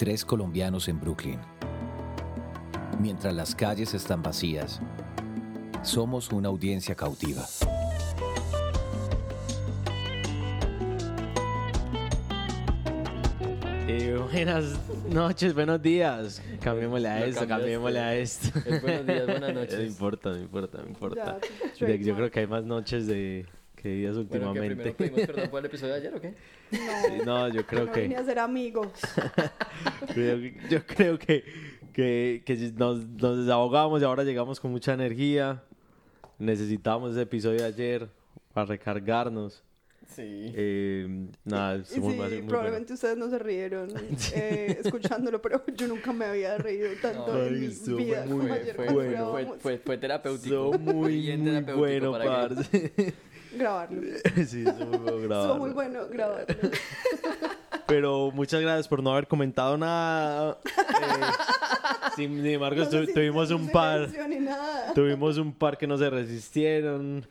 Tres colombianos en Brooklyn. Mientras las calles están vacías, somos una audiencia cautiva. Eh, buenas noches, buenos días. Cambiémosle a esto, cambiémosle a esto. Es buenos días, buenas noches. No importa, no importa, no importa. Yo creo que hay más noches de que días Bueno, que últimamente. primero pedimos perdón por el episodio de ayer, ¿o qué? Sí, no, yo creo no vine que a ser amigos. yo, yo creo que, que, que nos, nos desahogamos y ahora llegamos con mucha energía. Necesitábamos ese episodio de ayer para recargarnos. Sí. Eh, nada, Y estuvo sí, muy- muy bueno. probablemente ustedes no se rieron eh, escuchándolo, pero yo nunca me había reído tanto No, en mi estuvo vida muy como ayer fue, cuando fue, fue, fue, terapéutico. Estuvo muy, Bien muy terapéutico bueno, para que- parce. Grabarlo. sí, estuvo muy bueno Estuvo grabarlo. muy bueno grabarlo. Pero muchas gracias por no haber comentado nada. Eh, sin, sin embargo, No tu- tuvimos no un par. nada. Tuvimos un par que no se resistieron.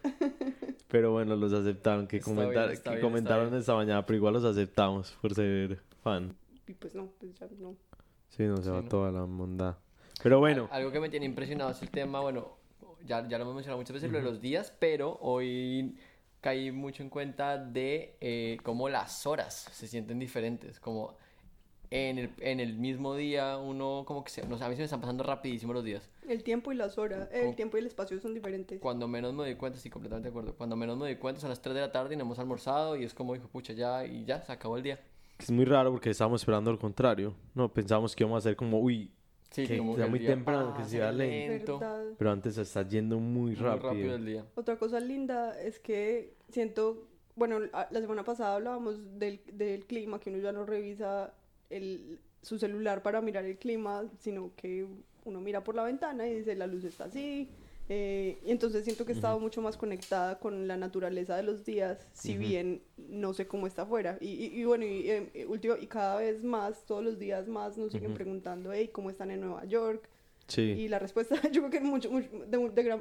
Pero bueno, los aceptaron. Que, Está comentar- bien, que bien, comentaron esta mañana, pero igual los aceptamos por ser fan. Y pues no, pues ya no. Sí, no se Sí, va ¿no? toda la mondad. Pero bueno, Algo que me tiene impresionado es el tema, bueno, ya, ya lo hemos mencionado muchas veces, lo de los días, pero hoy caí mucho en cuenta de eh, cómo las horas se sienten diferentes, como en el, en el mismo día uno como que se, no a mí se me están pasando rapidísimo los días. El tiempo y las horas, el Como- tiempo y el espacio son diferentes. Cuando menos me doy cuenta, sí, completamente de acuerdo. Cuando menos me doy cuenta son las 3 de la tarde y no hemos almorzado y es como, hijo, pucha, ya, y ya, se acabó el día. es muy raro porque estábamos esperando lo contrario. No, pensábamos que íbamos a hacer como, uy, Sí, Que como sea el muy día temprano, que pasa sea lento. ¿Verdad? pero antes se está yendo muy muy rápido. rápido el día. Otra cosa linda es que siento, bueno, la semana pasada hablábamos del, del clima, que uno ya no revisa el, su celular para mirar el clima, sino que uno mira por la ventana y dice la luz está así. Eh, y entonces siento que he estado mucho más conectada con la naturaleza de los días, si bien no sé cómo está afuera. Y, y- y bueno, y, eh, eh, último, y cada vez más, todos los días más nos siguen preguntando, hey, ¿cómo están en Nueva York? Sí. Y la respuesta, yo creo que mucho, mucho- de, de gran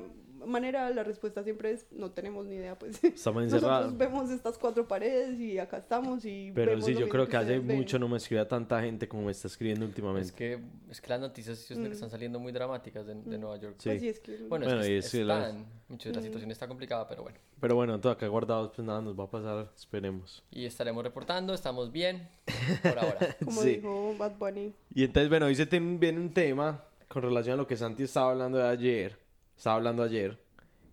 manera la respuesta siempre es no tenemos ni idea, pues. Estamos encerrados. Nosotros vemos estas cuatro paredes y acá estamos y Pero vemos sí, yo creo que hace ustedes ven. mucho no me escribía tanta gente como me está escribiendo últimamente. Es que, es que las noticias que Mm. están saliendo muy dramáticas de, de Nueva York. Sí. Pues sí, es que Bueno, Bueno, es y que es que están, mucho, la Mm. situación está complicada, pero bueno. Pero bueno, todo acá guardados, pues nada nos va a pasar, esperemos. Y estaremos reportando, estamos bien por ahora. como Sí. dijo Bad Bunny. Y entonces, bueno, hoy se te viene un tema con relación a lo que Santi estaba hablando de ayer, estaba hablando ayer,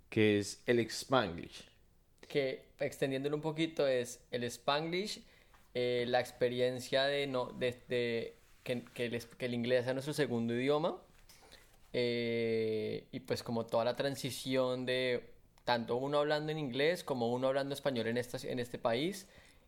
que es el Spanglish. que extendiéndolo un poquito es el Spanglish, eh, la experiencia de, no, de, de que, que el, que el inglés sea nuestro segundo idioma eh, y pues como toda la transición de tanto uno hablando en inglés como uno hablando español en, esta, en este país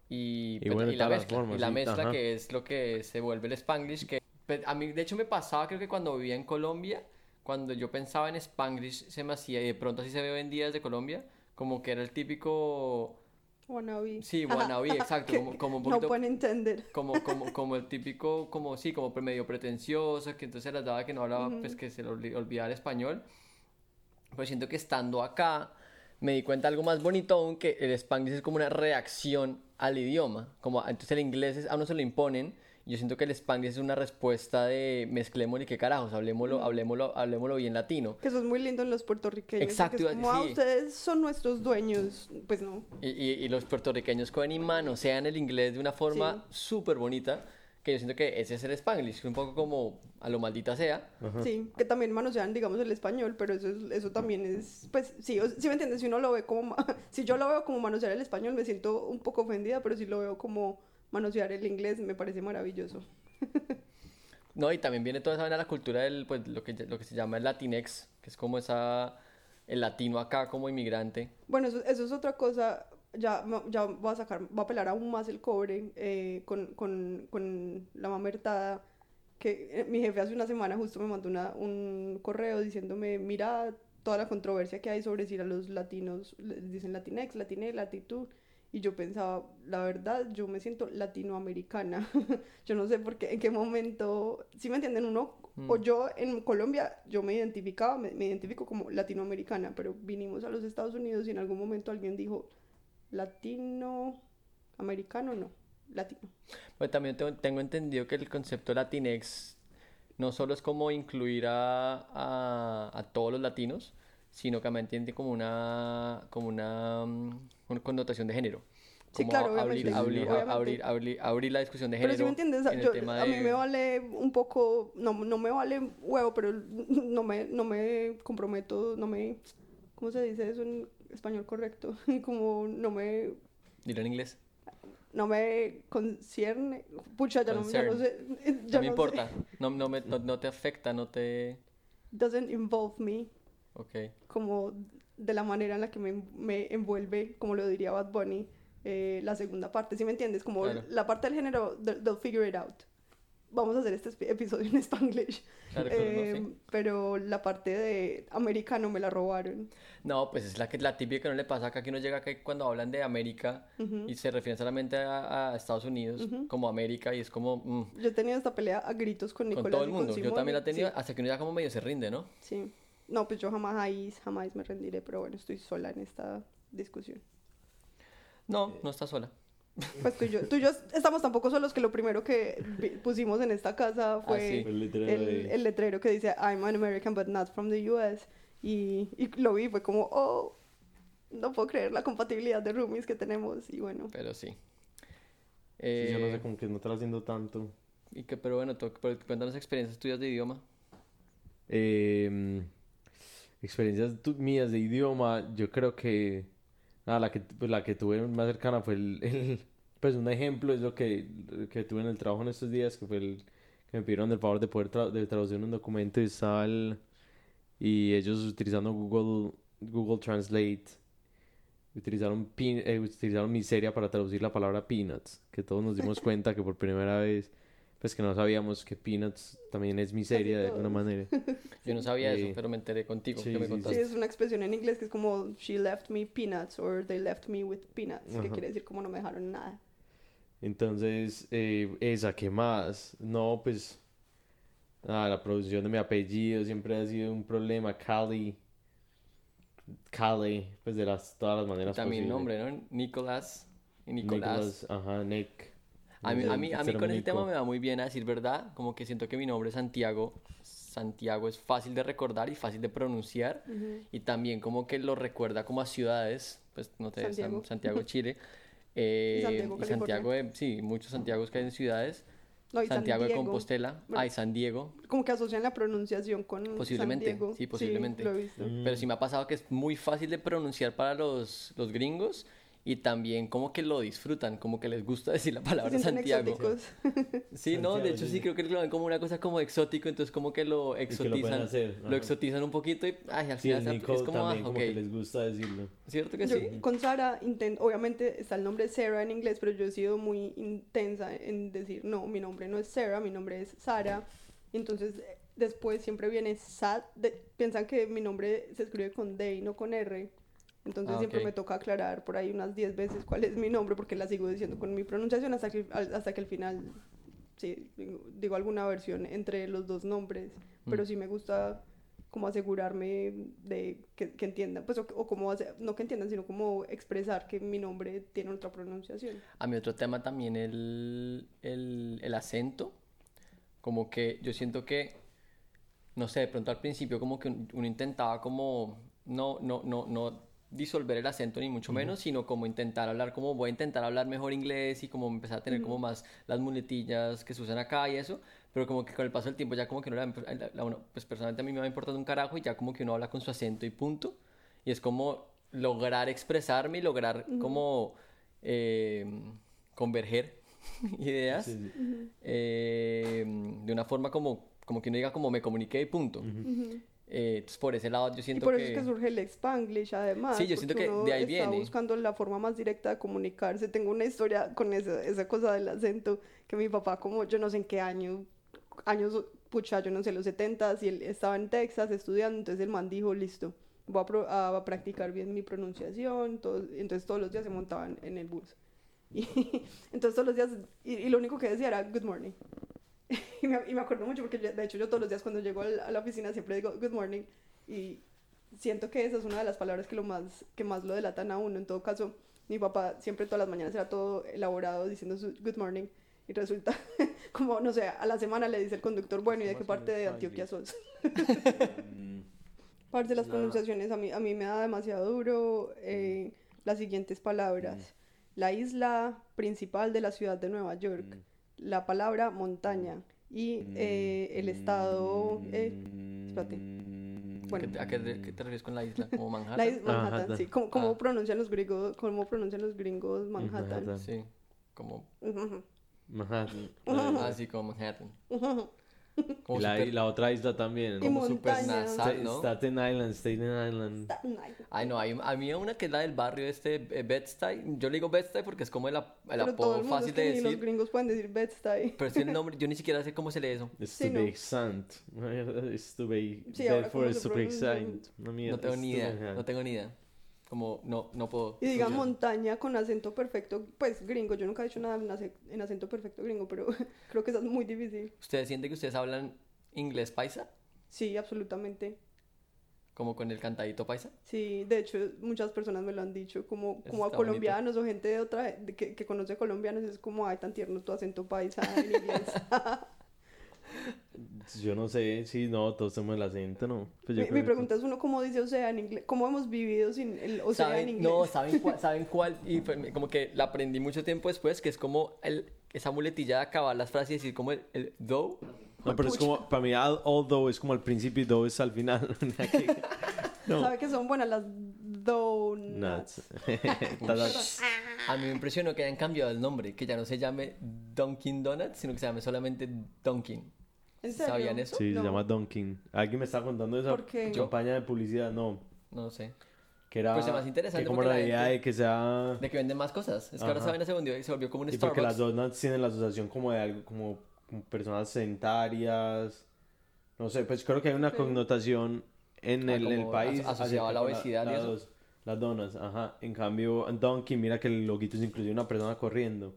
y, Y pues, bueno, y la mezcla, formas, y la sí, mezcla ajá. que es lo que se vuelve el Spanglish que pues, a mí de hecho me pasaba creo que cuando vivía en Colombia cuando yo pensaba en Spanglish se me hacía y de pronto así se ve día desde Colombia como que era el típico Wannabe. Sí, wannabe, exacto, como, como un No poquito, pueden entender. como, como, como el típico, como sí, como medio pretencioso, que entonces las daba que no hablaba, pues que se le olvi- olvidaba el español. Pero siento que estando acá, me di cuenta de algo más bonito aún, que el Spanglish es como una reacción al idioma, como entonces el inglés es, a uno se lo imponen, yo siento que el Spanglish es una respuesta de mezclemos y qué carajos, hablemoslo, hablemoslo, hablemoslo bien latino. Que eso es muy lindo en los puertorriqueños. Exacto, es como, ah, sí. ustedes son nuestros dueños. Pues no. Y, y, y los puertorriqueños cogen y manosean el inglés de una forma súper bonita, que yo siento que ese es el Spanglish, un poco como a lo maldita sea. Sí, que también manosean, digamos, el español, pero eso, es- eso también es, pues, sí, o- sí me entiendes, si uno lo ve como, si yo lo veo como manosear el español, me siento un poco ofendida, pero si lo veo como manosear el inglés, me parece maravilloso. No, y también viene toda esa vaina la cultura del, pues, lo que, lo que se llama el Latinex, que es como esa, el latino acá como inmigrante. Bueno, eso, eso es otra cosa, ya, ya voy a sacar, voy a pelar aún más el cobre eh, con, con, con la mamertada, que eh, mi jefe hace una semana justo me mandó una, un correo diciéndome, mira toda la controversia que hay sobre si a los latinos les dicen latinex, latiné, latitud, y yo pensaba, la verdad, yo me siento latinoamericana, yo no sé por qué, en qué momento, si me entienden, uno, o Mm. yo en Colombia, yo me identificaba, me, me identifico como latinoamericana, pero vinimos a los Estados Unidos y en algún momento alguien dijo, latinoamericano no. latino. Pues también tengo, tengo entendido que el concepto Latinex no solo es como incluir a, a, a todos los latinos, sino que también tiene como una, como una, mm, una connotación de género. Sí, Como claro, abrir, obviamente, abrir, obviamente. abrir, abrir, abrir la discusión de Pero género si me entiendes, en yo- a mí de- me vale un poco, no, no me vale huevo, pero no me, no me comprometo, no me, ¿cómo se dice eso en español correcto? Como no me, Dilo en inglés. no me concierne, pucha, ya no, ya no sé, ya No me importa. sé. No, no, me, no, no te afecta, no te... doesn't involve me, Ok. como de la manera en la que me, me envuelve, como lo diría Bad Bunny, eh, la segunda parte, ¿sí me entiendes? Como Claro. la parte del género, they'll, figure it out. Vamos a hacer este episodio en Spanglish. Claro, claro, no, Eh, sí. Pero la parte de americano me la robaron. No, pues es la, que, la típica que no le pasa acá, que uno llega acá y cuando hablan de América y se refieren solamente a, a Estados Unidos como América y es como mm, Yo he tenido esta pelea a gritos con Nicolás con todo el mundo. Yo también la he tenido hasta que uno ya como medio se rinde, ¿no? Sí, sí. No, pues yo jamás, ahí, jamás me rendiré, pero bueno, estoy sola en esta discusión. No, no está sola. Pues tú y yo, tú y yo estamos tampoco solos que lo primero que pusimos en esta casa fue sí. El letrero el, el letrero que dice I'm an American but not from the US y, y lo vi, fue como, oh, no puedo creer la compatibilidad de roomies que tenemos y bueno, Pero sí. Sí, yo no Eh, sé, como que no está haciendo tanto. y que, pero bueno, cuéntanos experiencias tuyas de idioma. Eh, experiencias mías de idioma, yo creo que nada, la que pues, la que tuve más cercana fue el, el- pues un ejemplo es lo que, que tuve en el trabajo en estos días, que fue el que me pidieron el favor de poder tra- de traducir un documento y estaba el- y ellos utilizando Google Google Translate utilizaron pin- eh, utilizaron miseria para traducir la palabra peanuts, que todos nos dimos cuenta que por primera vez pues que no sabíamos que peanuts también es miseria de alguna manera. Yo no sabía Sí. eso, pero me enteré contigo, Sí, que me sí, sí. contaste. es una expresión en inglés que es como she left me peanuts or they left me with peanuts, que Ajá. quiere decir como no me dejaron nada. Entonces, eh, esa, ¿qué más? No, pues, ah, la producción de mi apellido siempre ha sido un problema. Cali, Cali, pues de las, todas las maneras También posibles. nombre, ¿no? Nicolás y Nicolás. Nicolás, ajá, Nick. A mí, a mí, a mí con ese tema me va muy bien a decir verdad, como que siento que mi nombre Santiago, Santiago es fácil de recordar y fácil de pronunciar y también como que lo recuerda como a ciudades, pues no te San- Santiago. Santiago, Chile, eh, Santiago, y. Santiago de, sí, muchos Santiagos que hay en ciudades, No, San Santiago de. Compostela, Bueno. ay, San Diego, Como que asocian la pronunciación con Posiblemente, San Diego. sí, posiblemente. lo he visto. pero sí me ha pasado que es muy fácil de pronunciar para los, los gringos y también como que lo disfrutan, como que les gusta decir la palabra Santiago. exóticos. Sí, no, de hecho sí, creo que lo ven como una cosa como exótico, entonces como que lo exotizan, hacer, lo exotizan un poquito y ay, al Sí, final es como, ah, también, como ok, que les gusta decirlo. ¿cierto que Yo sí? con Sara, inten- obviamente está el nombre Sarah en inglés, pero yo he sido muy intensa en decir, no, mi nombre no es Sarah, mi nombre es Sara. Entonces, después siempre viene Sad. de- piensan que mi nombre se escribe con D y no con R. Entonces, Ah, siempre ok. me toca aclarar por ahí unas 10 veces cuál es mi nombre, porque la sigo diciendo con mi pronunciación hasta que, hasta que al final, sí, digo, digo alguna versión entre los dos nombres. Pero Mm. sí me gusta como asegurarme de que, que entiendan, pues, o, o como, hace- no que entiendan, sino como expresar que mi nombre tiene otra pronunciación. A mí otro tema también el, el, el acento, como que yo siento que, no sé, de pronto al principio como que un- uno intentaba como, no, no, no, no disolver el acento ni mucho menos, sino como intentar hablar, como voy a intentar hablar mejor inglés y como empezar a tener como más las muletillas que se usan acá y eso, pero como que con el paso del tiempo ya como que no la- la- uno- pues personalmente a mí me va importando un carajo y ya como que uno habla con su acento y punto, y es como lograr expresarme y lograr como eh, converger ideas Sí, sí. eh, de una forma como, como que uno diga como me comuniqué y punto. Eh, entonces por ese lado yo Y siento por que... eso es que surge el Spanglish, además. Sí, yo siento que de ahí está viene. buscando la forma más directa de comunicarse. Tengo una historia con esa, esa cosa del acento, que mi papá, como yo no sé en qué año, años, pucha, yo no sé, los 70 y él estaba en Texas estudiando, entonces el man dijo, listo, voy a, pro- a practicar bien mi pronunciación, todo- entonces todos los días se montaban en el bus. Y entonces todos los días, y, y lo único que decía era, good morning. y, me, y me acuerdo mucho porque yo- de hecho yo todos los días cuando llego a la oficina siempre digo good morning y siento que esa es una de las palabras que lo más que más lo delatan a uno en todo caso mi papá siempre todas las mañanas era todo elaborado diciendo su good morning. Y resulta, como, no sé, a la semana le dice el conductor, bueno, ¿y de qué parte de Antioquia sos? Parte de las pronunciaciones a mí, a mí me da demasiado duro eh, las siguientes palabras. La isla principal de la ciudad de Nueva York. La palabra montaña. Y eh, el estado... eh, espérate. Bueno. ¿A qué, te- qué te refieres con la isla? ¿Como Manhattan? La is- Manhattan, Manhattan. sí. ¿Cómo, cómo Ah. pronuncian los gringos, cómo pronuncian los gringos Manhattan? Manhattan. Sí, como... Manhattan. Ah, sí, como Manhattan. Como Y la, super- y la otra isla también. Como super nasal, ¿no? Staten Island, Staten Island. Ay, no, hay, a mí hay una que es la del barrio este, eh, Bed-Stuy. Yo le digo Bed-Stuy porque es como el, ap- el apodo fácil es que de ni los decir. gringos pueden decir Bed-Stuy. Pero es el nombre, yo ni siquiera sé cómo se lee eso. Estubay Sí, no. Sant. Estubay. Sí, ahora Therefore, cómo se Estubay pronuncia. Sant. Una mierda, No tengo ni idea, no tengo ni idea. Como, no, no puedo. Y diga montaña con acento perfecto, pues gringo. Yo nunca he dicho nada en, ace- en acento perfecto gringo, pero creo que eso es muy difícil. ¿Ustedes sienten que ustedes hablan inglés paisa? Sí, absolutamente. Como con el cantadito paisa. Sí, de hecho, muchas personas me lo han dicho, como, Eso como a bonito. colombianos o gente de otra, de que, que conoce colombianos, es como, ay, tan tierno tu acento paisa en inglés. Yo no sé si no, todos tenemos el acento, ¿no? Pues yo mi, creo mi que- pregunta es uno, ¿cómo dice Osea en inglés? ¿Cómo hemos vivido sin el Osea en ¿Saben? inglés? No, ¿saben cuál? ¿Saben cuál? Y fue- como que la aprendí mucho tiempo después, que es como el, esa muletilla de acabar las frases y decir como el, el though. No, pero es como, para mí, al- although es como al principio y though es al final. no. ¿Sabe que son buenas las donuts? A mí me impresionó que hayan cambiado el nombre, que ya no se llame Dunkin' Donuts, sino que se llame solamente Dunkin'. ¿En serio? ¿Sabían eso? Sí, No. se llama Dunkin. Alguien me estaba contando esa ¿Por qué? campaña de publicidad, no. No sé. Que era. Pues interesante Que como la la idea de que sea. De que venden más cosas. Es que ahora saben se volvió, se volvió como un Y porque las Starbucks. donuts tienen la asociación como de algo, como, como personas sedentarias. No sé, pues creo que hay una Sí. connotación en Ah, el, país. aso- asociado a la obesidad y eso. dos- las donuts, ajá. En cambio, Dunkin', mira que el loguito es inclusive una persona corriendo.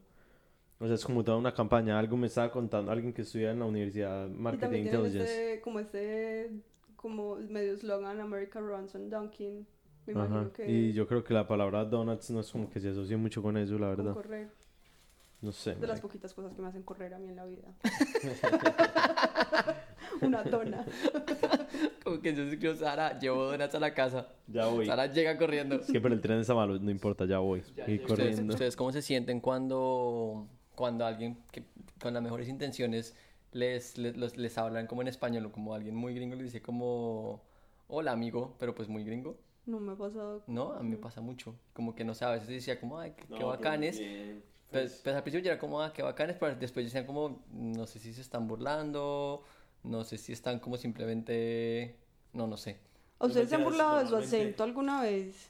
O sea, es como toda una campaña. Algo me estaba contando alguien que estudia en la Universidad Y Marketing también tienen Intelligence. este, como este, como medio slogan, America Runs on Dunkin'. Me Ajá. imagino que Y yo creo que la palabra donuts no es como que se asocie mucho con eso, la con verdad. correr. No sé. De las poquitas cosas que me hacen correr a mí en la vida. Una dona. Como que yo escribo, Sara, llevo donuts a la casa. Ya voy. Sara llega corriendo. Es que pero el tren está malo, no importa, ya voy. y ¿Ustedes, corriendo. ustedes cómo se sienten cuando, cuando alguien que con las mejores intenciones les, les, los- les hablan como en español o como alguien muy gringo les dice como hola amigo, pero pues muy gringo? No me ha pasado. No, a mí me pasa mucho. Como que no sé, a veces decía como, ay, qué, qué bacanes. Pues, pues al principio yo era como, ah, qué bacanes, pero después decían como, no sé si se están burlando, no sé si están como simplemente, no, no sé. ¿A ustedes se han mentiras, burlado de su acento alguna vez?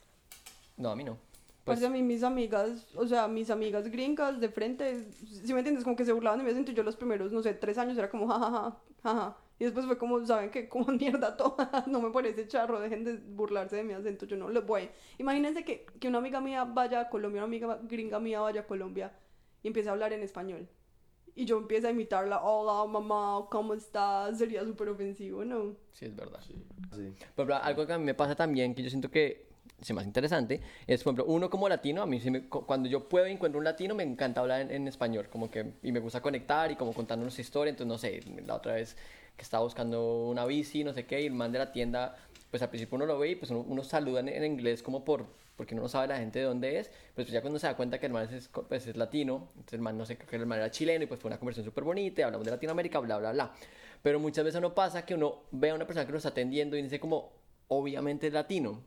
No, a mí no. Pues, Pues, a mí mis amigas, o sea, mis amigas gringas de frente, si me entiendes, como que se burlaban de mi acento y yo los primeros, no sé, tres años era como jajaja, jaja. Y después fue como, ¿saben qué? Como mierda todas, no me parece charro, dejen de burlarse de mi acento, yo no los voy. Imagínense que, que una amiga mía vaya a Colombia, una amiga gringa mía vaya a Colombia y empiece a hablar en español. Y yo empiezo a imitarla, hola mamá, ¿cómo estás? Sería súper ofensivo, ¿no? sí, es verdad. Sí. Por ejemplo, algo que a mí me pasa también, que yo siento que es más interesante, es, por ejemplo, uno como latino, a mí me- cu- cuando yo puedo y encuentro un latino, me encanta hablar en, en español, como que, y me gusta conectar y como contando nuestra historia, entonces, no sé, la otra vez que estaba buscando una bici, no sé qué, y el man de la tienda, pues al principio uno lo ve y pues uno, uno saluda en, en inglés como por, porque uno no sabe la gente de dónde es, pues, ya cuando se da cuenta que el man es, pues, es latino, entonces el man, no sé, que el man era chileno y pues fue una conversación súper bonita, hablamos de Latinoamérica, bla, bla, bla. Pero muchas veces no pasa que uno ve a una persona que lo está atendiendo y dice como, obviamente es latino,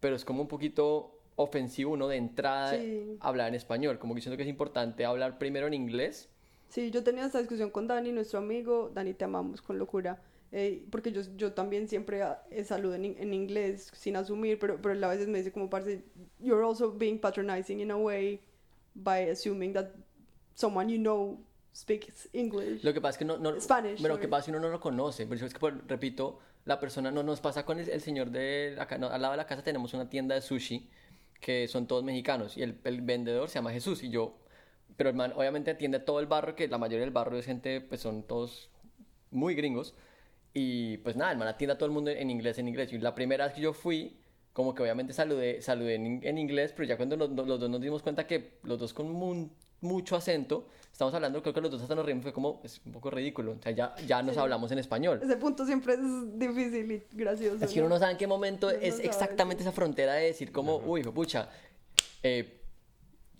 pero es como un poquito ofensivo uno de entrada Sí. hablar en español, como que siento que es importante hablar primero en inglés. Sí, yo tenía esta discusión con Dani, nuestro amigo. Dani, te amamos con locura. eh, porque yo, yo también siempre ah, eh, saludo en, in- en inglés sin asumir, pero, pero él a veces me dice como, parce, you're also being patronizing in a way by assuming that someone you know speaks English. Lo que pasa es que no... no Spanish, Pero lo que pasa es que uno no lo conoce. Por eso es que, repito, la persona no nos pasa con el, el señor de... Acá, al lado de la casa tenemos una tienda de sushi que son todos mexicanos y el, el vendedor se llama Jesús y yo... Pero el man obviamente atiende todo el barrio, que la mayoría del barrio es gente, pues son todos muy gringos. Y pues nada, el man atiende a todo el mundo en inglés, en inglés. Y la primera vez que yo fui, como que obviamente saludé, saludé en, inglés, pero ya cuando los, los dos nos dimos cuenta que los dos con mun- mucho acento, estamos hablando, creo que los dos hasta nos reímos, fue como, es un poco ridículo, o sea, ya, ya nos Sí. hablamos en español. Ese punto siempre es difícil y gracioso. Es que uno no sabe en qué momento no es sabe, exactamente esa frontera de decir como, uy, hijo pucha, eh,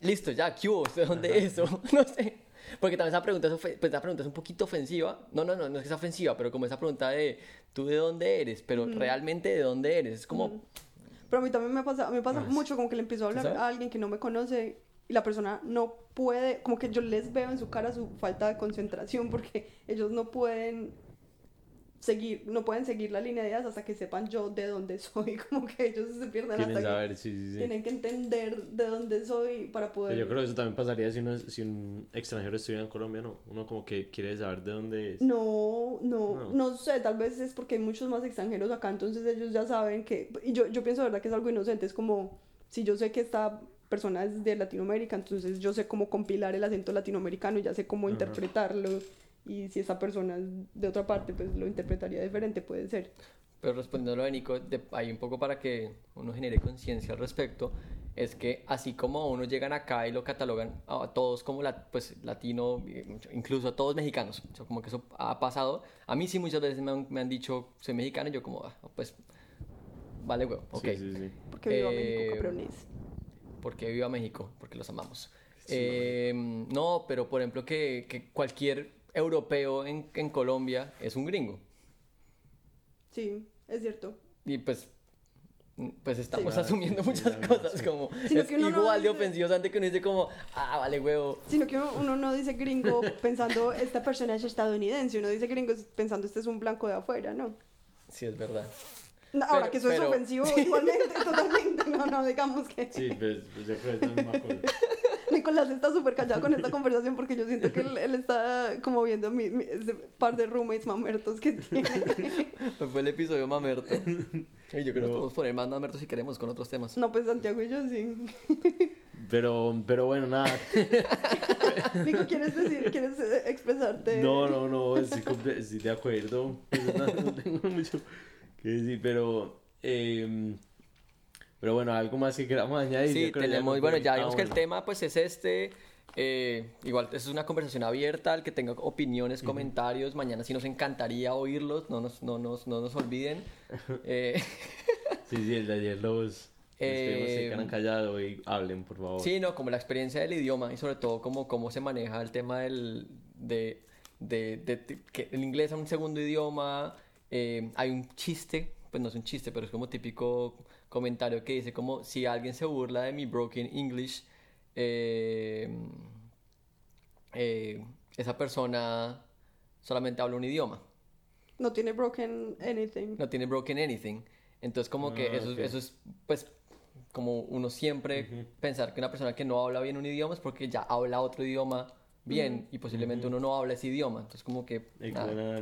listo, ya, ¿qué hubo? ¿De dónde es eso? No sé. Porque también esa pregunta, es pues esa pregunta es un poquito ofensiva. No, no, no, no es que sea ofensiva, pero como esa pregunta de, ¿tú de dónde eres? Pero realmente de dónde eres. Es como, Pero a mí también me pasa, me pasa mucho como que le empiezo a hablar a alguien que no me conoce y la persona no puede, como que yo les veo en su cara su falta de concentración porque ellos no pueden seguir, no pueden seguir la línea de ideas hasta que sepan yo de dónde soy, como que ellos se pierden Quieren hasta saber, que sí, sí, sí. tienen que entender de dónde soy para poder... Yo creo que eso también pasaría si, uno, si un extranjero estuviera en Colombia, ¿no? Uno como que quiere saber de dónde es. No, no, No. no, sé, tal vez es porque hay muchos más extranjeros acá, entonces ellos ya saben que, y yo, yo pienso verdad que es algo inocente, es como, si yo sé que esta persona es de Latinoamérica, entonces yo sé cómo compilar el acento latinoamericano, ya sé cómo interpretarlo, y si esa persona es de otra parte, pues lo interpretaría diferente, puede ser. pero respondiendo a lo de Nico, de, ahí un poco para que uno genere conciencia al respecto, es que así como a uno llegan acá y lo catalogan a todos como la, pues, latino, incluso a todos mexicanos, o sea, como que eso ha pasado. A mí sí muchas veces me han, me han dicho, soy mexicano, y yo como, "Ah, pues, vale, huevo, ok. Sí, sí, sí. Porque viva Eh, México, cabrones. Porque viva México, porque los amamos. Eh, no, pero por ejemplo que, que cualquier europeo en, en Colombia es un gringo. Sí, es cierto. Y pues, pues estamos Sí. asumiendo Sí, muchas sí, sí. cosas como Sino es que uno no igual de dice- ofensivo antes que uno dice como, ah, vale huevo. Sino que uno, uno no dice gringo pensando, esta persona es estadounidense, uno dice gringo pensando, este es un blanco de afuera, ¿no? Sí, es verdad. No, Ahora Pero- que eso pero- es ofensivo igualmente, totalmente. No, no, digamos que Sí, pues, pues yo creo que es la misma cosa. Nicolás está súper callado con esta conversación porque yo siento que él, él está como viendo mi, mi- ese par de roommates mamertos que tiene. Pues fue el episodio mamerto. Y yo creo que podemos poner más mamerto si queremos con otros temas. No, pues Santiago y yo sí. Pero, pero bueno, nada. Nico, ¿quieres decir, quieres eh, expresarte? No, no, no, estoy, comple- estoy de acuerdo. Pues, no, no tengo mucho decir, pero. em, pero bueno, algo más que queramos añadir. Sí, tenemos, ya bueno, ya Ah, vimos que el tema pues es este. eh, igual, eso es una conversación abierta, el que tenga opiniones, comentarios, mañana sí nos encantaría oírlos, no nos, no nos, no nos olviden. Eh, Sí, sí, el de ayer los. se Eh, quedan callados y hablen, por favor. sí, no, como la experiencia del idioma y sobre todo como cómo se maneja el tema del, de, de, de- de- que el inglés es un segundo idioma, eh, hay un chiste, pues no es un chiste, pero es como típico comentario que dice como si alguien se burla de mi broken English, eh, eh, esa persona solamente habla un idioma, No tiene broken anything. no tiene broken anything. Entonces como que Ah, eso, ok. eso es pues como uno siempre pensar que una persona que no habla bien un idioma es porque ya habla otro idioma bien y posiblemente uno no habla ese idioma. Entonces como que... Nada.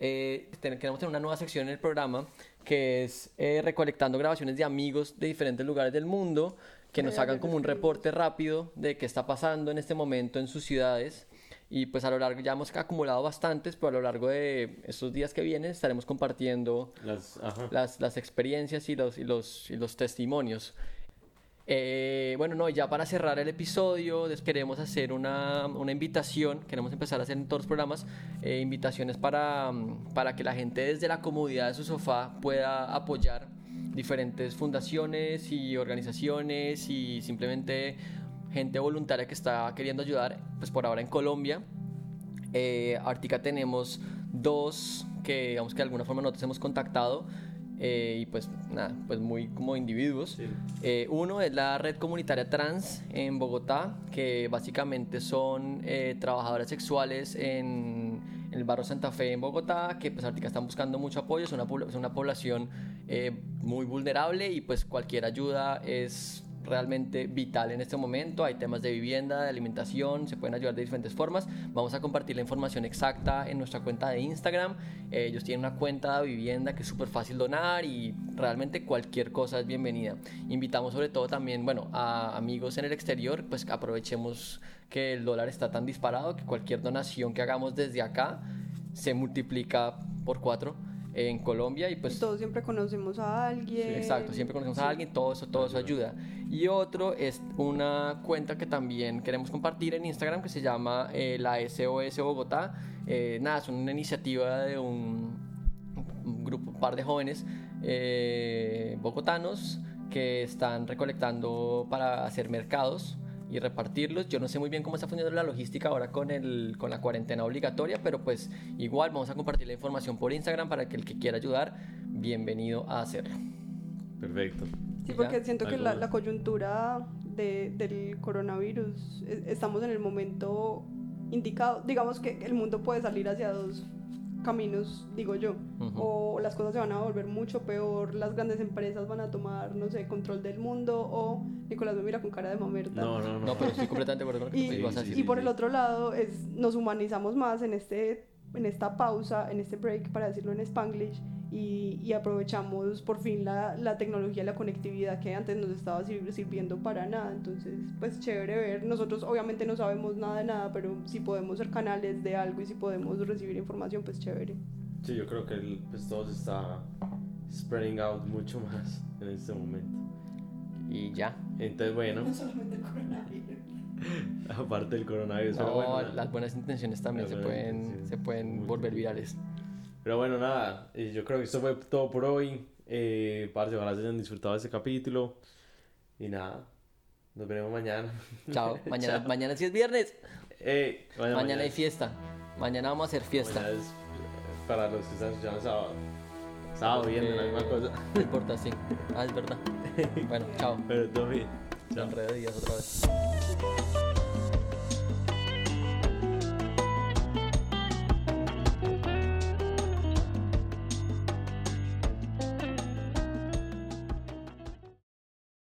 Eh, queremos tener una nueva sección en el programa que es eh, recolectando grabaciones de amigos de diferentes lugares del mundo que nos hagan como un reporte rápido de qué está pasando en este momento en sus ciudades. Y pues a lo largo, ya hemos acumulado bastantes, pero a lo largo de estos días que vienen estaremos compartiendo Las, las, las experiencias y los, y los, y los testimonios. Eh, bueno, no, ya para cerrar el episodio, les queremos hacer una, una invitación, queremos empezar a hacer en todos los programas, eh, invitaciones para, mm, para que la gente desde la comodidad de su sofá pueda apoyar diferentes fundaciones y organizaciones y simplemente gente voluntaria que está queriendo ayudar, pues por ahora en Colombia. Eh, ahorita tenemos dos que digamos que de alguna forma nosotros hemos contactado eh, y pues nada, pues muy como individuos. Sí. Eh, uno es la red comunitaria trans en Bogotá, que básicamente son eh, trabajadoras sexuales en, en el barrio Santa Fe en Bogotá, que pues ahorita están buscando mucho apoyo, es una, es una población eh, muy vulnerable y pues cualquier ayuda es realmente vital en este momento. Hay temas de vivienda, de alimentación, se pueden ayudar de diferentes formas. Vamos a compartir la información exacta en nuestra cuenta de Instagram. Eh, ellos tienen una cuenta de vivienda que es súper fácil donar y realmente cualquier cosa es bienvenida. Invitamos sobre todo también, bueno, a amigos en el exterior, pues aprovechemos que el dólar está tan disparado que cualquier donación que hagamos desde acá se multiplica por cuatro. En Colombia y pues todos siempre conocemos a alguien. Exacto, siempre conocemos a alguien, todo eso, todo eso ayuda. Y otro es una cuenta que también queremos compartir en Instagram que se llama eh, la SOS Bogotá. Eh, nada, es una iniciativa de un, un grupo, un par de jóvenes eh, bogotanos que están recolectando para hacer mercados y repartirlos. Yo no sé muy bien cómo está funcionando la logística ahora con, el, con la cuarentena obligatoria, pero pues igual vamos a compartir la información por Instagram para que el que quiera ayudar, bienvenido a hacerlo. Perfecto. Sí, porque siento que la, coyuntura de- del coronavirus, e- estamos en el momento indicado. Digamos que el mundo puede salir hacia dos caminos, digo yo. Ujú. O las cosas se van a volver mucho peor, las grandes empresas van a tomar, no sé, control del mundo, o Nicolás me mira con cara de mamerta. No, no, no. No, pero estoy completamente de acuerdo con lo que Y, tú ibas a decir. y por el otro lado, es, nos humanizamos más en, este, en esta pausa, en este break, para decirlo en spanglish, y, y aprovechamos por fin la, la tecnología, la conectividad que antes nos estaba sir- sirviendo para nada. Entonces, pues chévere ver. Nosotros obviamente no sabemos nada de nada, pero si podemos ser canales de algo y si podemos recibir información, pues chévere. Sí, yo creo que el- pues todo se está spreading out mucho más en este momento. Y ya. Entonces, bueno, solamente el coronavirus. aparte del coronavirus, pero No, bueno, las buenas intenciones también Las se buenas pueden, intenciones. se pueden Muy volver bien. virales. Pero bueno, nada, eh, yo creo que esto fue todo por hoy. Eh, parce, ojalá se hayan disfrutado de este capítulo. Y nada, nos veremos mañana. Chao. Mañana, Chao. mañana sí es viernes. Eh, mañana, Mañana hay fiesta. Mañana vamos a hacer fiesta. Mañana es, eh, para los que están escuchando sábado. Sábado, viernes, la misma cosa. No importa, sí. Ah, es verdad. Bueno, chao. Pero todo bien. Chao. enredo días otra vez.